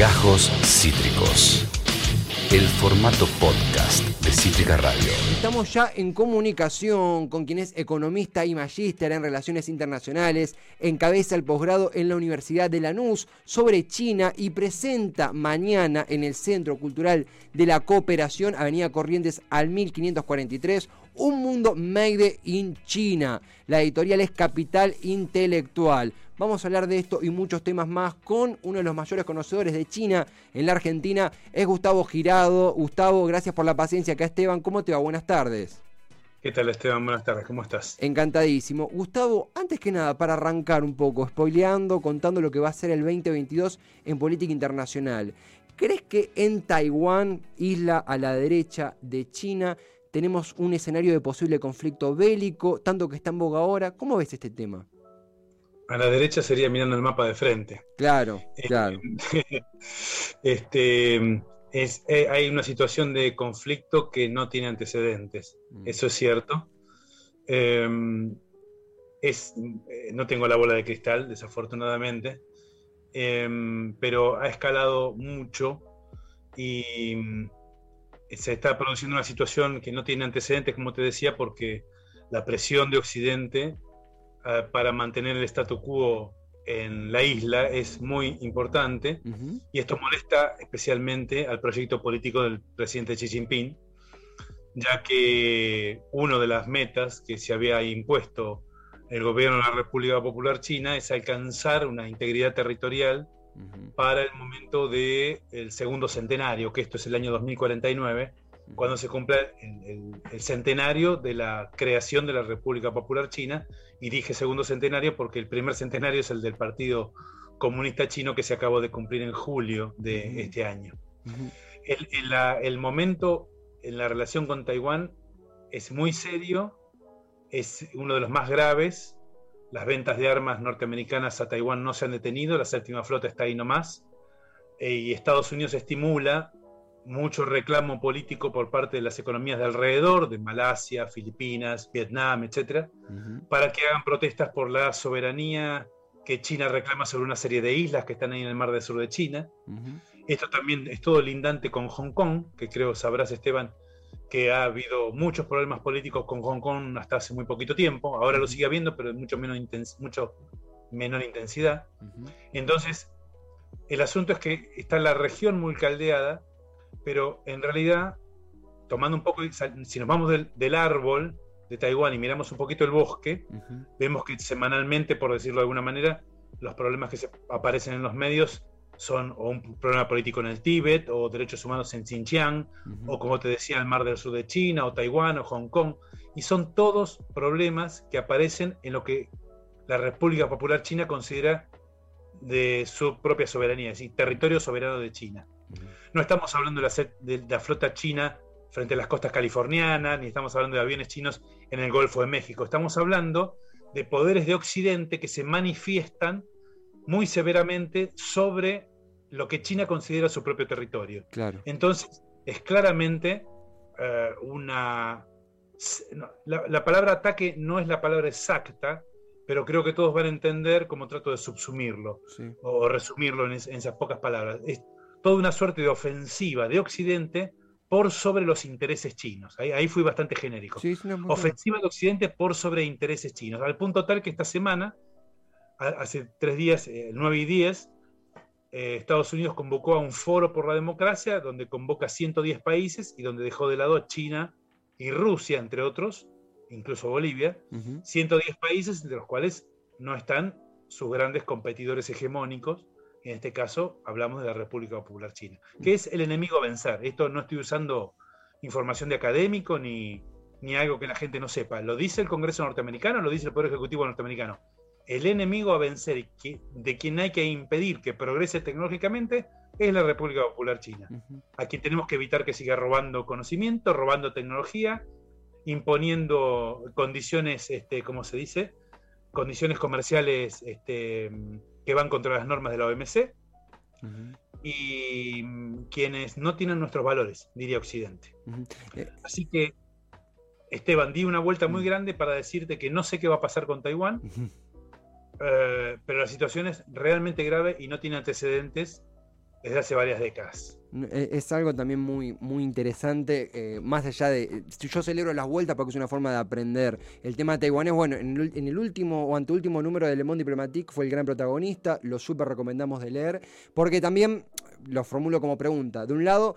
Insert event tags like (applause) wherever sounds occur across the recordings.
Gajos Cítricos. El formato podcast de Cítrica Radio. Estamos ya en comunicación con quien es economista y magíster en relaciones internacionales, encabeza el posgrado en la Universidad de Lanús sobre China y presenta mañana en el Centro Cultural de la Cooperación, Avenida Corrientes al 1543, Un Mundo Made in China. La editorial es Capital Intelectual. Vamos a hablar de esto y muchos temas más con uno de los mayores conocedores de China en la Argentina, es Gustavo Girado. Gustavo, gracias por la paciencia acá Esteban. ¿Cómo te va? Buenas tardes. ¿Qué tal Esteban? Buenas tardes, ¿cómo estás? Encantadísimo. Gustavo, antes que nada, para arrancar un poco, spoileando, contando lo que va a ser el 2022 en política internacional, ¿crees que en Taiwán, isla a la derecha de China, tenemos un escenario de posible conflicto bélico, tanto que está en boga ahora? ¿Cómo ves este tema? A la derecha sería mirando el mapa de frente. Claro, eh, claro. (laughs) este, es, eh, hay una situación de conflicto que no tiene antecedentes. Mm. Eso es cierto. Em, es, eh, no tengo la bola de cristal, desafortunadamente, em, pero ha escalado mucho y mm, se está produciendo una situación que no tiene antecedentes, como te decía, porque la presión de Occidente eh, para mantener el statu quo en la isla es muy importante y esto molesta especialmente al proyecto político del presidente Xi Jinping, ya que una de las metas que se había impuesto el gobierno de la República Popular China es alcanzar una integridad territorial para el momento del segundo centenario, que esto es el año 2049, cuando se cumple el, centenario de la creación de la República Popular China, y dije segundo centenario porque el primer centenario es el del Partido Comunista Chino que se acabó de cumplir en julio de este año. el, momento en la relación con Taiwán es muy serio, es uno de los más graves. Las ventas de armas norteamericanas a Taiwán no se han detenido, la séptima flota está ahí nomás. Eh, y Estados Unidos estimula mucho reclamo político por parte de las economías de alrededor, de Malasia, Filipinas, Vietnam, etcétera, para que hagan protestas por la soberanía que China reclama sobre una serie de islas que están ahí en el mar del sur de China. Esto también es todo lindante con Hong Kong, que creo sabrás, Esteban, que ha habido muchos problemas políticos con Hong Kong hasta hace muy poquito tiempo. Ahora lo sigue habiendo, pero en mucho, menos mucho menor intensidad. Entonces, el asunto es que está la región muy caldeada pero en realidad, tomando un poco, si nos vamos del, árbol de Taiwán y miramos un poquito el bosque, vemos que semanalmente, por decirlo de alguna manera, los problemas que se aparecen en los medios son o un problema político en el Tíbet, o derechos humanos en Xinjiang, o como te decía, el mar del sur de China, o Taiwán, o Hong Kong, y son todos problemas que aparecen en lo que la República Popular China considera de su propia soberanía, es decir, territorio soberano de China. No estamos hablando de la, flota china frente a las costas californianas, ni estamos hablando de aviones chinos en el Golfo de México. Estamos hablando de poderes de Occidente que se manifiestan muy severamente sobre lo que China considera su propio territorio. Entonces, es claramente eh, una... la, palabra ataque no es la palabra exacta, pero creo que todos van a entender cómo trato de subsumirlo o resumirlo en, esas pocas palabras toda una suerte de ofensiva de Occidente por sobre los intereses chinos. Ahí, fui bastante genérico. ofensiva de Occidente por sobre intereses chinos, al punto tal que esta semana, hace tres días, el eh, 9 y 10, eh, Estados Unidos convocó a un foro por la democracia, donde convoca 110 países y donde dejó de lado China y Rusia, entre otros, incluso Bolivia, 110 países, entre los cuales no están sus grandes competidores hegemónicos, en este caso hablamos de la República Popular China, que es el enemigo a vencer. Esto no estoy usando información de académico ni, ni algo que la gente no sepa. Lo dice el Congreso norteamericano, lo dice el Poder Ejecutivo norteamericano. El enemigo a vencer de quien hay que impedir que progrese tecnológicamente es la República Popular China, a quien tenemos que evitar que siga robando conocimiento, robando tecnología, imponiendo condiciones, este, ¿cómo se dice? Condiciones comerciales este, que van contra las normas de la OMC y mm, quienes no tienen nuestros valores, diría Occidente. Eh, Así que, Esteban, di una vuelta muy grande para decirte que no sé qué va a pasar con Taiwán, eh, pero la situación es realmente grave y no tiene antecedentes desde hace varias décadas. E, es algo también muy, muy interesante, eh, más allá de... Yo celebro las vueltas porque es una forma de aprender. El tema taiwanés, bueno, en el, en el último o anteúltimo número de Le Monde Diplomatique fue el gran protagonista, lo súper recomendamos de leer, porque también lo formulo como pregunta. De un lado,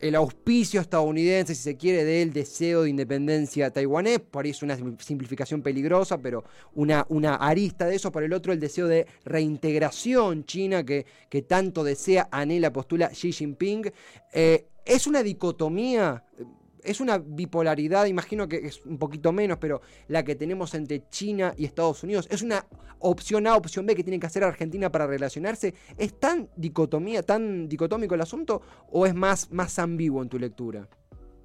el auspicio estadounidense, si se quiere, del deseo de independencia taiwanés, por ahí es una simplificación peligrosa, pero una, una arista de eso, por el otro el deseo de reintegración china que, que tanto desea, anhela, postula Xi Jinping. Eh, ¿Es una dicotomía es una bipolaridad, imagino que es un poquito menos, pero la que tenemos entre China y Estados Unidos, es una opción A, opción B que tiene que hacer Argentina para relacionarse. ¿Es tan dicotomía, tan dicotómico el asunto o es más, más ambiguo en tu lectura?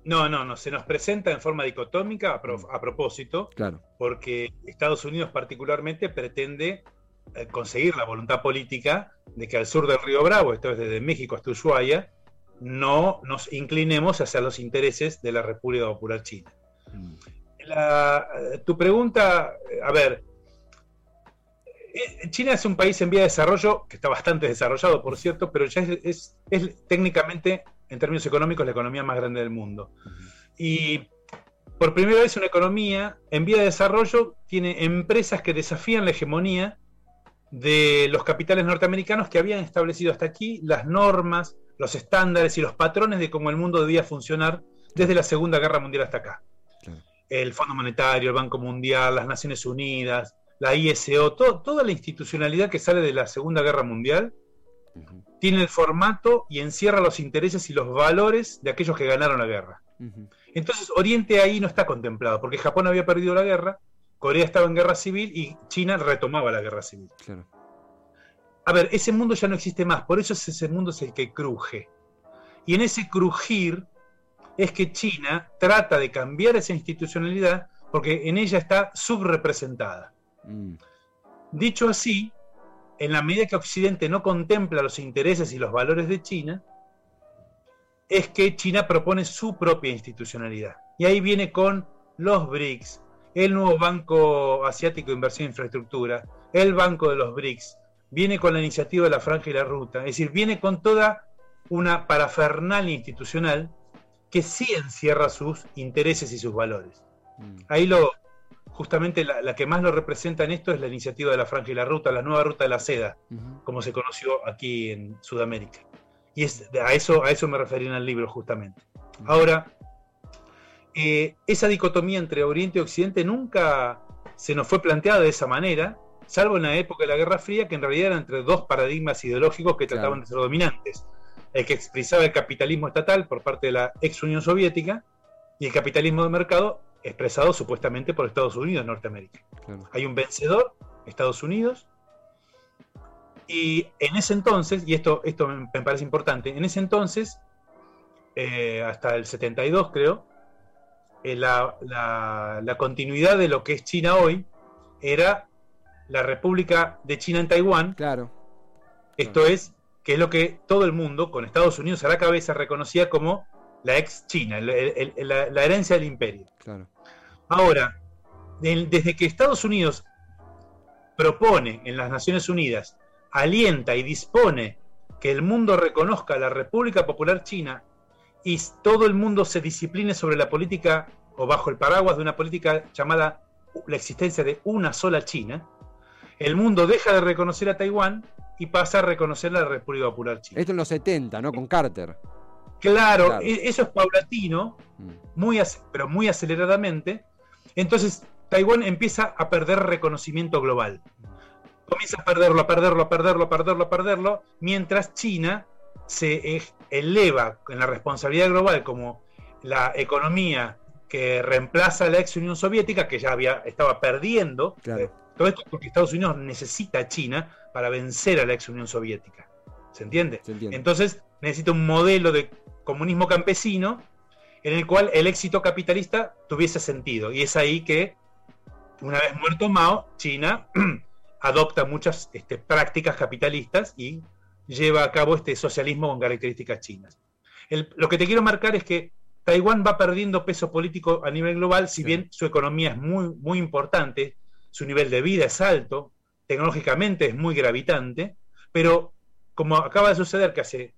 No, no, no, se nos presenta en forma dicotómica a, mm. propósito, claro. porque Estados Unidos particularmente pretende eh, conseguir la voluntad política de que al sur del río Bravo, esto es desde México hasta Ushuaia, no nos inclinemos hacia los intereses de la República Popular China. Mm. Tu pregunta, a ver, eh, China es un país en vía de desarrollo, que está bastante desarrollado, por cierto, pero ya es, técnicamente, en términos económicos, la economía más grande del mundo. Y por primera vez una economía en vía de desarrollo tiene empresas que desafían la hegemonía de los capitales norteamericanos que habían establecido hasta aquí las normas, los estándares y los patrones de cómo el mundo debía funcionar desde la Segunda Guerra Mundial hasta acá. El Fondo Monetario, el Banco Mundial, las Naciones Unidas, la ISO, toda la institucionalidad que sale de la Segunda Guerra Mundial tiene el formato y encierra los intereses y los valores de aquellos que ganaron la guerra. Entonces Oriente ahí no está contemplado, porque Japón había perdido la guerra, Corea estaba en guerra civil y China retomaba la guerra civil. Claro a ver, ese mundo ya no existe más, por eso ese mundo es el que cruje. Y en ese crujir es que China trata de cambiar esa institucionalidad porque en ella está subrepresentada. Mm. Dicho así, en la medida que Occidente no contempla los intereses y los valores de China, es que China propone su propia institucionalidad. Y ahí viene con los BRICS, el nuevo Banco Asiático de Inversión e Infraestructura, el Banco de los BRICS, viene con la iniciativa de la franja y la ruta, es decir, viene con toda una parafernalia institucional que sí encierra sus intereses y sus valores. Mm. Ahí lo, justamente la, que más lo representa en esto es la iniciativa de la franja y la ruta, la nueva ruta de la seda, como se conoció aquí en Sudamérica. Y es, a, eso, a eso me refería en el libro justamente. Ahora, eh, esa dicotomía entre Oriente y Occidente nunca se nos fue planteada de esa manera, salvo en la época de la Guerra Fría, que en realidad eran entre dos paradigmas ideológicos que trataban de ser dominantes. El que expresaba el capitalismo estatal por parte de la ex Unión Soviética y el capitalismo de mercado expresado supuestamente por Estados Unidos, Norteamérica. Hay un vencedor, Estados Unidos, y en ese entonces, y esto, esto me parece importante, en ese entonces, eh, hasta el 72 creo, eh, la, la, continuidad de lo que es China hoy era la República de China en Taiwán. Claro. Esto es, que es lo que todo el mundo, con Estados Unidos a la cabeza, reconocía como la ex China, la, herencia del imperio. Claro. Ahora, desde que Estados Unidos propone en las Naciones Unidas, alienta y dispone que el mundo reconozca la República Popular China y todo el mundo se discipline sobre la política o bajo el paraguas de una política llamada la existencia de una sola China, el mundo deja de reconocer a Taiwán y pasa a reconocer a la República Popular China. Esto en los 70, ¿no? Con Carter. Claro, e-, eso es paulatino, mm. muy, pero muy aceleradamente. Entonces, Taiwán empieza a perder reconocimiento global. Comienza a perderlo, a perderlo, a perderlo, a perderlo, a perderlo, mientras China se eleva en la responsabilidad global como la economía que reemplaza a la ex Unión Soviética, que ya había, estaba perdiendo claro. Todo esto porque Estados Unidos necesita a China para vencer a la ex Unión Soviética. ¿Se entiende? Entonces necesita un modelo de comunismo campesino en el cual el éxito capitalista tuviese sentido. Y es ahí que, una vez muerto Mao, China (clears throat) adopta muchas este, prácticas capitalistas y lleva a cabo este socialismo con características chinas. lo que te quiero marcar es que Taiwán va perdiendo peso político a nivel global, si bien su economía es muy, muy importante, su nivel de vida es alto, tecnológicamente es muy gravitante, pero como acaba de suceder que hace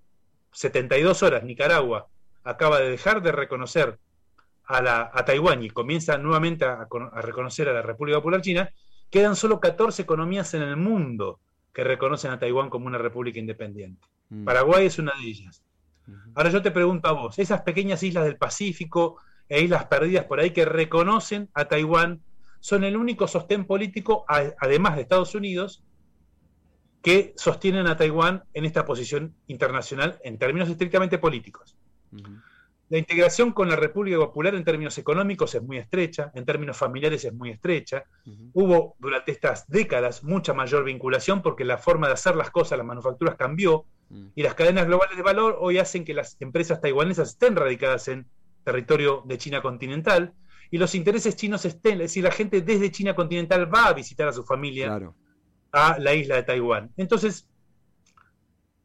72 horas Nicaragua acaba de dejar de reconocer a, la, a Taiwán y comienza nuevamente a, a, reconocer a la República Popular China, quedan solo 14 economías en el mundo que reconocen a Taiwán como una república independiente. Mm. Paraguay es una de ellas. Ahora yo te pregunto a vos, esas pequeñas islas del Pacífico e islas perdidas por ahí que reconocen a Taiwán son el único sostén político, además de Estados Unidos, que sostienen a Taiwán en esta posición internacional en términos estrictamente políticos. La integración con la República Popular en términos económicos es muy estrecha, en términos familiares es muy estrecha. Hubo durante estas décadas mucha mayor vinculación porque la forma de hacer las cosas, las manufacturas cambió mm. y las cadenas globales de valor hoy hacen que las empresas taiwanesas estén radicadas en territorio de China continental y los intereses chinos estén, es decir, la gente desde China continental va a visitar a su familia a la isla de Taiwán. Entonces,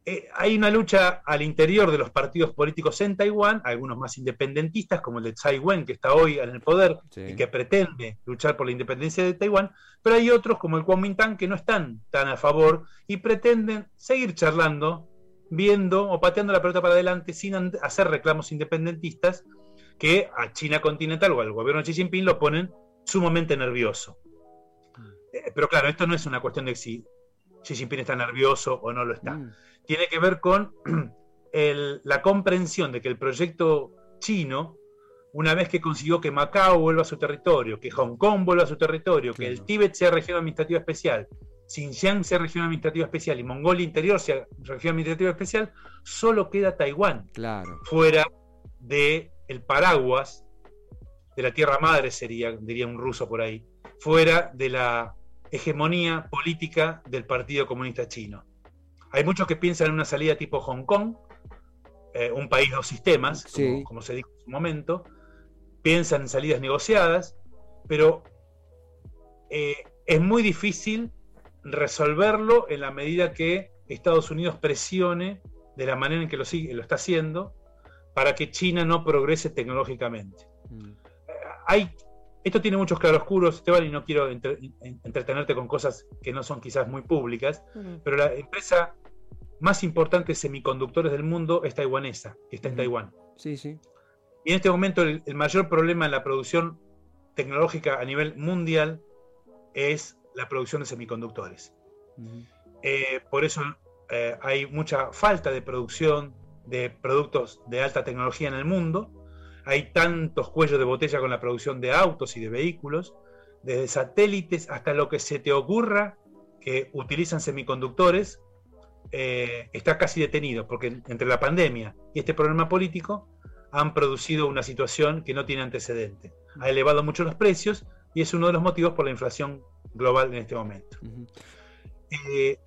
eh, hay una lucha al interior de los partidos políticos en Taiwán, algunos más independentistas, como el de Tsai Wen, que está hoy en el poder y que pretende luchar por la independencia de Taiwán, pero hay otros, como el Kuomintang, que no están tan a favor y pretenden seguir charlando, viendo o pateando la pelota para adelante sin hacer reclamos independentistas que a China continental o al gobierno de Xi Jinping lo ponen sumamente nervioso. Mm. Eh, pero claro, esto no es una cuestión de si Xi Jinping está nervioso o no lo está. Mm tiene que ver con (clears throat) la comprensión de que el proyecto chino, una vez que consiguió que Macao vuelva a su territorio, que Hong Kong vuelva a su territorio, que el Tíbet sea región administrativa especial, Xinjiang sea región administrativa especial y Mongolia Interior sea región administrativa especial, solo queda Taiwán fuera de el paraguas de la tierra madre sería, diría un ruso por ahí, fuera de la hegemonía política del Partido Comunista Chino. Hay muchos que piensan en una salida tipo Hong Kong, eh, un país dos sistemas, como, se dijo en su momento, piensan en salidas negociadas, pero eh, es muy difícil resolverlo en la medida que Estados Unidos presione de la manera en que lo, sigue, lo está haciendo para que China no progrese tecnológicamente. Mm. Hay, esto tiene muchos claroscuros, Esteban, y no quiero entretenerte con cosas que no son quizás muy públicas, pero la empresa más importantes semiconductores del mundo es taiwanesa, que está en Taiwán. Sí, sí. Y en este momento el, mayor problema en la producción tecnológica a nivel mundial es la producción de semiconductores. Eh, por eso eh, hay mucha falta de producción de productos de alta tecnología en el mundo. Hay tantos cuellos de botella con la producción de autos y de vehículos, desde satélites hasta lo que se te ocurra que utilizan semiconductores eh, está casi detenido, porque entre la pandemia y este problema político han producido una situación que no tiene antecedente. Ha elevado mucho los precios y es uno de los motivos por la inflación global en este momento. Eh,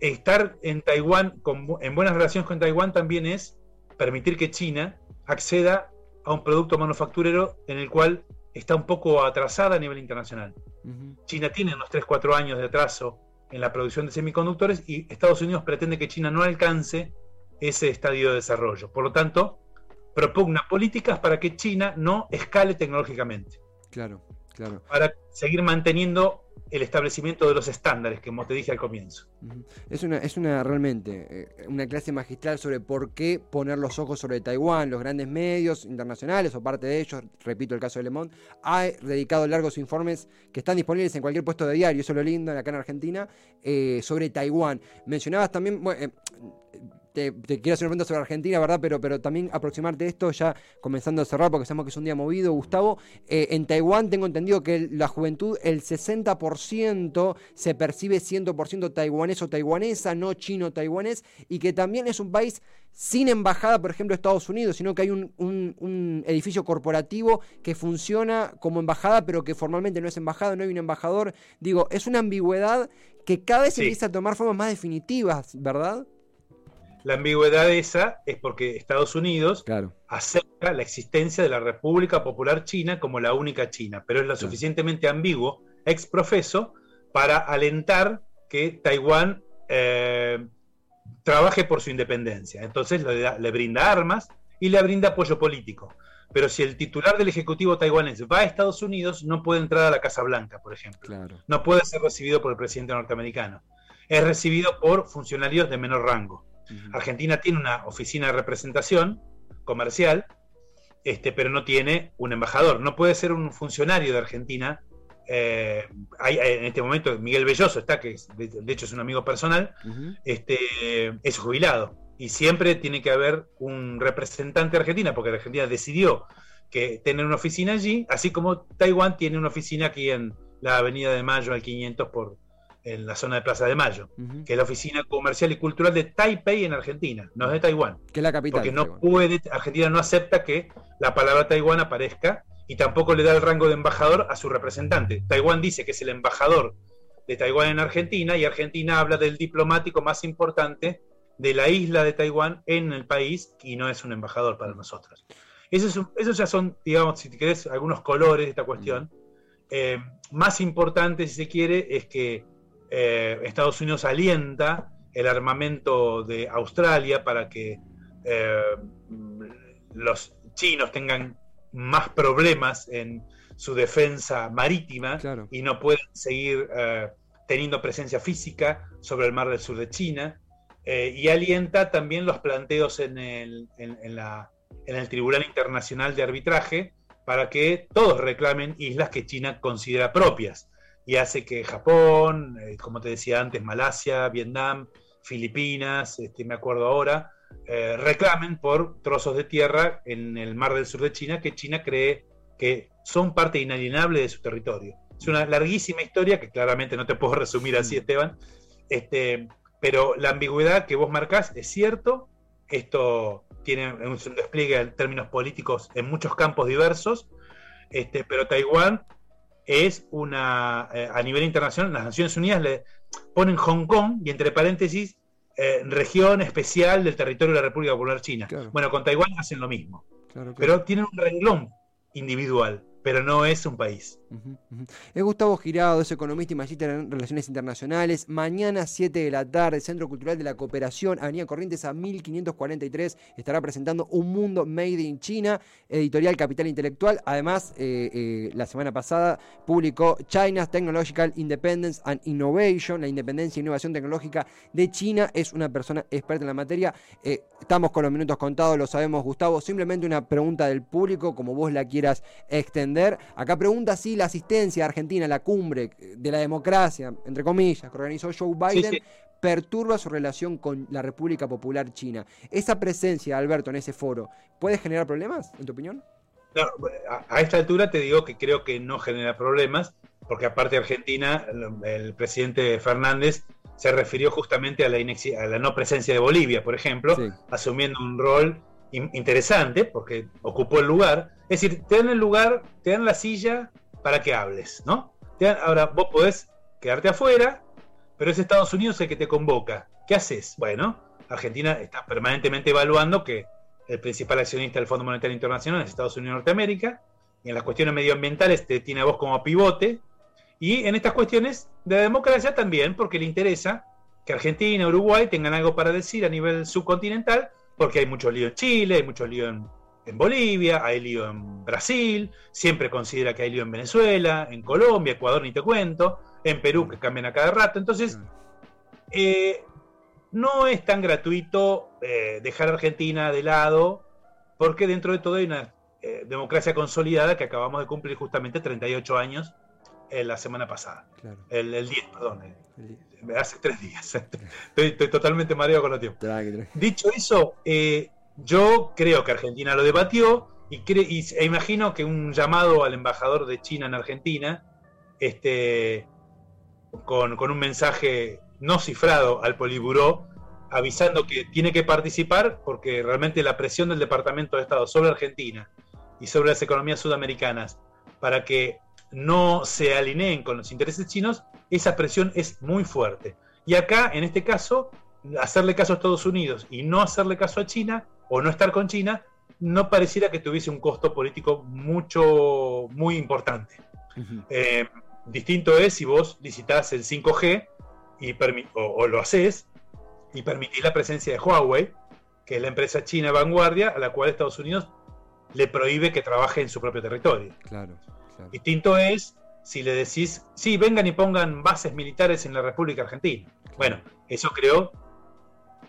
estar en Taiwán, en buenas relaciones con Taiwán también es permitir que China acceda a un producto manufacturero en el cual está un poco atrasada a nivel internacional. China tiene unos 3-4 años de atraso en la producción de semiconductores y Estados Unidos pretende que China no alcance ese estadio de desarrollo. Por lo tanto, propugna políticas para que China no escale tecnológicamente. Claro, claro. Para seguir manteniendo el establecimiento de los estándares, que te dije al comienzo. Es una, es una realmente eh, una clase magistral sobre por qué poner los ojos sobre Taiwán. Los grandes medios internacionales o parte de ellos, repito el caso de Le Monde, ha dedicado largos informes que están disponibles en cualquier puesto de diario, eso es lo lindo acá en Argentina, eh, sobre Taiwán. Mencionabas también, eh, te, quiero hacer una pregunta sobre Argentina, ¿verdad? Pero, pero también aproximarte a esto ya comenzando a cerrar, porque sabemos que es un día movido, Gustavo. Eh, en Taiwán tengo entendido que la juventud, el 60% se percibe 100% taiwanés o taiwanesa, no chino-taiwanés, y que también es un país sin embajada, por ejemplo, Estados Unidos, sino que hay un, edificio corporativo que funciona como embajada, pero que formalmente no es embajada, no hay un embajador. Digo, es una ambigüedad que cada vez empieza a tomar formas más definitivas, ¿verdad? La ambigüedad esa es porque Estados Unidos acepta la existencia de la República Popular China como la única China, pero es lo suficientemente ambiguo, ex profeso, para alentar que Taiwán eh, trabaje por su independencia. Entonces le, brinda armas y le brinda apoyo político. Pero si el titular del Ejecutivo taiwanés va a Estados Unidos, no puede entrar a la Casa Blanca, por ejemplo. No puede ser recibido por el presidente norteamericano. es recibido por funcionarios de menor rango. Argentina tiene una oficina de representación comercial, este, pero no tiene un embajador. No puede ser un funcionario de Argentina. Eh, hay, en este momento Miguel Belloso está, que de, hecho es un amigo personal, este, es jubilado. Y siempre tiene que haber un representante de Argentina, porque Argentina decidió que tener una oficina allí, así como Taiwán tiene una oficina aquí en la Avenida de Mayo al 500 por, en la zona de Plaza de Mayo, que es la oficina comercial y cultural de Taipei en Argentina, no es de Taiwán. Que es la capital. Porque no puede, Argentina no acepta que la palabra Taiwán aparezca y tampoco le da el rango de embajador a su representante. Taiwán dice que es el embajador de Taiwán en Argentina y Argentina habla del diplomático más importante de la isla de Taiwán en el país y no es un embajador para nosotros. Esos, ya son, digamos, si querés, algunos colores de esta cuestión. Eh, más importante, si se quiere, es que eh, Estados Unidos alienta el armamento de Australia para que eh, los chinos tengan más problemas en su defensa marítima y no pueden seguir eh, teniendo presencia física sobre el mar del sur de China. y alienta también los planteos en el, en el Tribunal Internacional de Arbitraje para que todos reclamen islas que China considera propias y hace que Japón, eh, como te decía antes, Malasia, Vietnam, Filipinas, este, me acuerdo ahora, eh, reclamen por trozos de tierra en el mar del sur de China que China cree que son parte inalienable de su territorio. Es una larguísima historia que claramente no te puedo (laughs) resumir así, Esteban, este, pero la ambigüedad que vos marcás es cierto, esto tiene un despliegue en términos políticos en muchos campos diversos, este, pero Taiwán es una, eh, a nivel internacional, las Naciones Unidas le ponen Hong Kong y entre paréntesis, eh, región especial del territorio de la República Popular China. Bueno, con Taiwán hacen lo mismo, pero tienen un renglón individual pero no es un país. Es Gustavo Girado, es economista y magíster en Relaciones Internacionales. Mañana, 7 de la tarde, Centro Cultural de la Cooperación, Avenida Corrientes a 1543, estará presentando Un Mundo Made in China, editorial Capital Intelectual. Además, eh, eh, la semana pasada publicó China's Technological Independence and Innovation, la independencia e innovación tecnológica de China. Es una persona experta en la materia. Eh, estamos con los minutos contados, lo sabemos, Gustavo. Simplemente una pregunta del público, como vos la quieras extender Acá pregunta si la asistencia argentina a la cumbre de la democracia, entre comillas, que organizó Joe Biden, perturba su relación con la República Popular China. ¿Esa presencia, Alberto, en ese foro, puede generar problemas, en tu opinión? a, esta altura te digo que creo que no genera problemas, porque aparte Argentina, el presidente Fernández se refirió justamente a la, a la no presencia de Bolivia, por ejemplo, asumiendo un rol interesante, porque ocupó el lugar. Es decir, te dan el lugar, te dan la silla para que hables, ¿no? ahora, vos podés quedarte afuera, pero es Estados Unidos el que te convoca. ¿Qué haces? Bueno, Argentina está permanentemente evaluando que el principal accionista del Fondo Monetario Internacional es Estados Unidos de Norteamérica, y en las cuestiones medioambientales te tiene a vos como pivote, y en estas cuestiones de democracia también, porque le interesa que Argentina Uruguay tengan algo para decir a nivel subcontinental, porque hay mucho lío en Chile, hay mucho lío en, Bolivia, hay lío en Brasil, siempre considera que hay lío en Venezuela, en Colombia, Ecuador ni te cuento, en Perú que cambian a cada rato. Entonces, eh, no es tan gratuito eh, dejar a Argentina de lado, porque dentro de todo hay una eh, democracia consolidada que acabamos de cumplir justamente 38 años la semana pasada. El, 10, perdón. Hace tres días. (laughs) estoy, totalmente mareado con los tiempos. Dicho eso, eh, yo creo que Argentina lo debatió y, e imagino que un llamado al embajador de China en Argentina, este, con, un mensaje no cifrado al Poliburó, avisando que tiene que participar porque realmente la presión del Departamento de Estado sobre Argentina y sobre las economías sudamericanas para que no se alineen con los intereses chinos, esa presión es muy fuerte. Y acá, en este caso, hacerle caso a Estados Unidos y no hacerle caso a China o no estar con China, no pareciera que tuviese un costo político mucho, muy importante. Eh, distinto es si vos licitas el 5G y o, lo haces y permitís la presencia de Huawei, que es la empresa china vanguardia a la cual Estados Unidos le prohíbe que trabaje en su propio territorio. Claro. Distinto es si le decís, sí, vengan y pongan bases militares en la República Argentina. Bueno, eso creo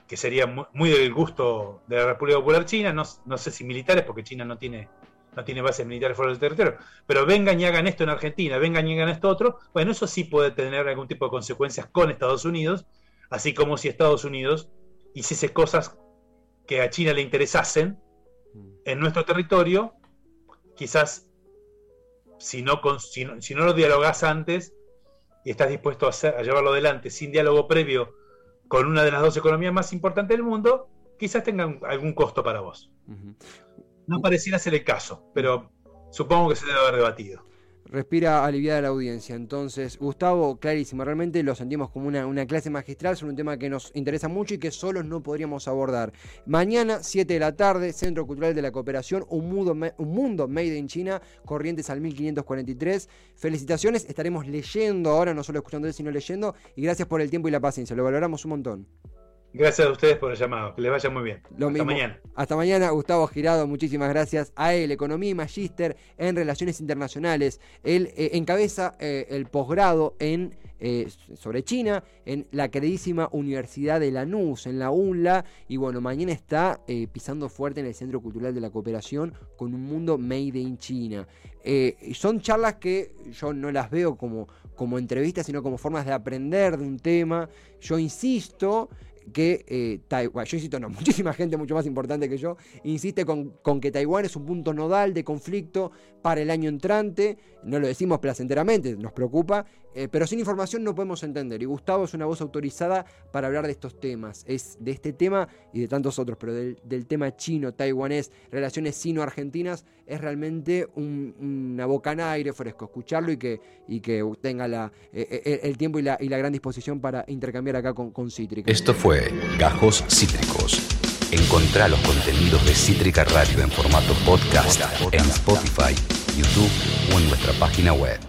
que sería muy, del gusto de la República Popular China, no, no, sé si militares, porque China no tiene, no tiene bases militares fuera del territorio, pero vengan y hagan esto en Argentina, vengan y hagan esto otro, bueno, eso sí puede tener algún tipo de consecuencias con Estados Unidos, así como si Estados Unidos hiciese cosas que a China le interesasen mm. en nuestro territorio, quizás si no, si no, lo dialogas antes y estás dispuesto a, llevarlo adelante sin diálogo previo con una de las dos economías más importantes del mundo, quizás tengan algún costo para vos. No pareciera ser el caso, pero supongo que se debe haber debatido respira aliviada la audiencia. Entonces, Gustavo, clarísimo, realmente lo sentimos como una, clase magistral sobre un tema que nos interesa mucho y que solos no podríamos abordar. Mañana, 7 de la tarde, Centro Cultural de la Cooperación, un mundo, un mundo made in China, Corrientes al 1543. Felicitaciones, estaremos leyendo ahora, no solo escuchando, sino leyendo, y gracias por el tiempo y la paciencia, lo valoramos un montón. Gracias a ustedes por el llamado. Que les vaya muy bien. Hasta mañana. Hasta mañana, Gustavo Girado. Muchísimas gracias a él, Economía y Magíster en Relaciones Internacionales. Él eh, encabeza eh, el posgrado en eh, sobre China en la queridísima Universidad de Lanús, en la UNLA. Y bueno, mañana está pisando fuerte en el Centro Cultural de la Cooperación con un mundo made in China. son charlas que yo no las veo como, como entrevistas, sino como formas de aprender de un tema. Yo insisto que eh, Taiwán, yo insisto, no, (laughs) muchísima gente mucho más importante que yo, insiste con, con, que Taiwán es un punto nodal de conflicto para el año entrante, no lo decimos placenteramente, nos preocupa, eh, pero sin información no podemos entender. Y Gustavo es una voz autorizada para hablar de estos temas, es de este tema y de tantos otros, pero del, tema chino, taiwanés, relaciones sino-argentinas, es realmente una bocanada aire fresco, escucharlo y que, y que tenga la, eh, el tiempo y la, y la, gran disposición para intercambiar acá con, con Cítrica. Esto fue Gajos Cítricos. Encontrá los contenidos de Cítrica Radio en formato podcast en Spotify, YouTube o en nuestra página web.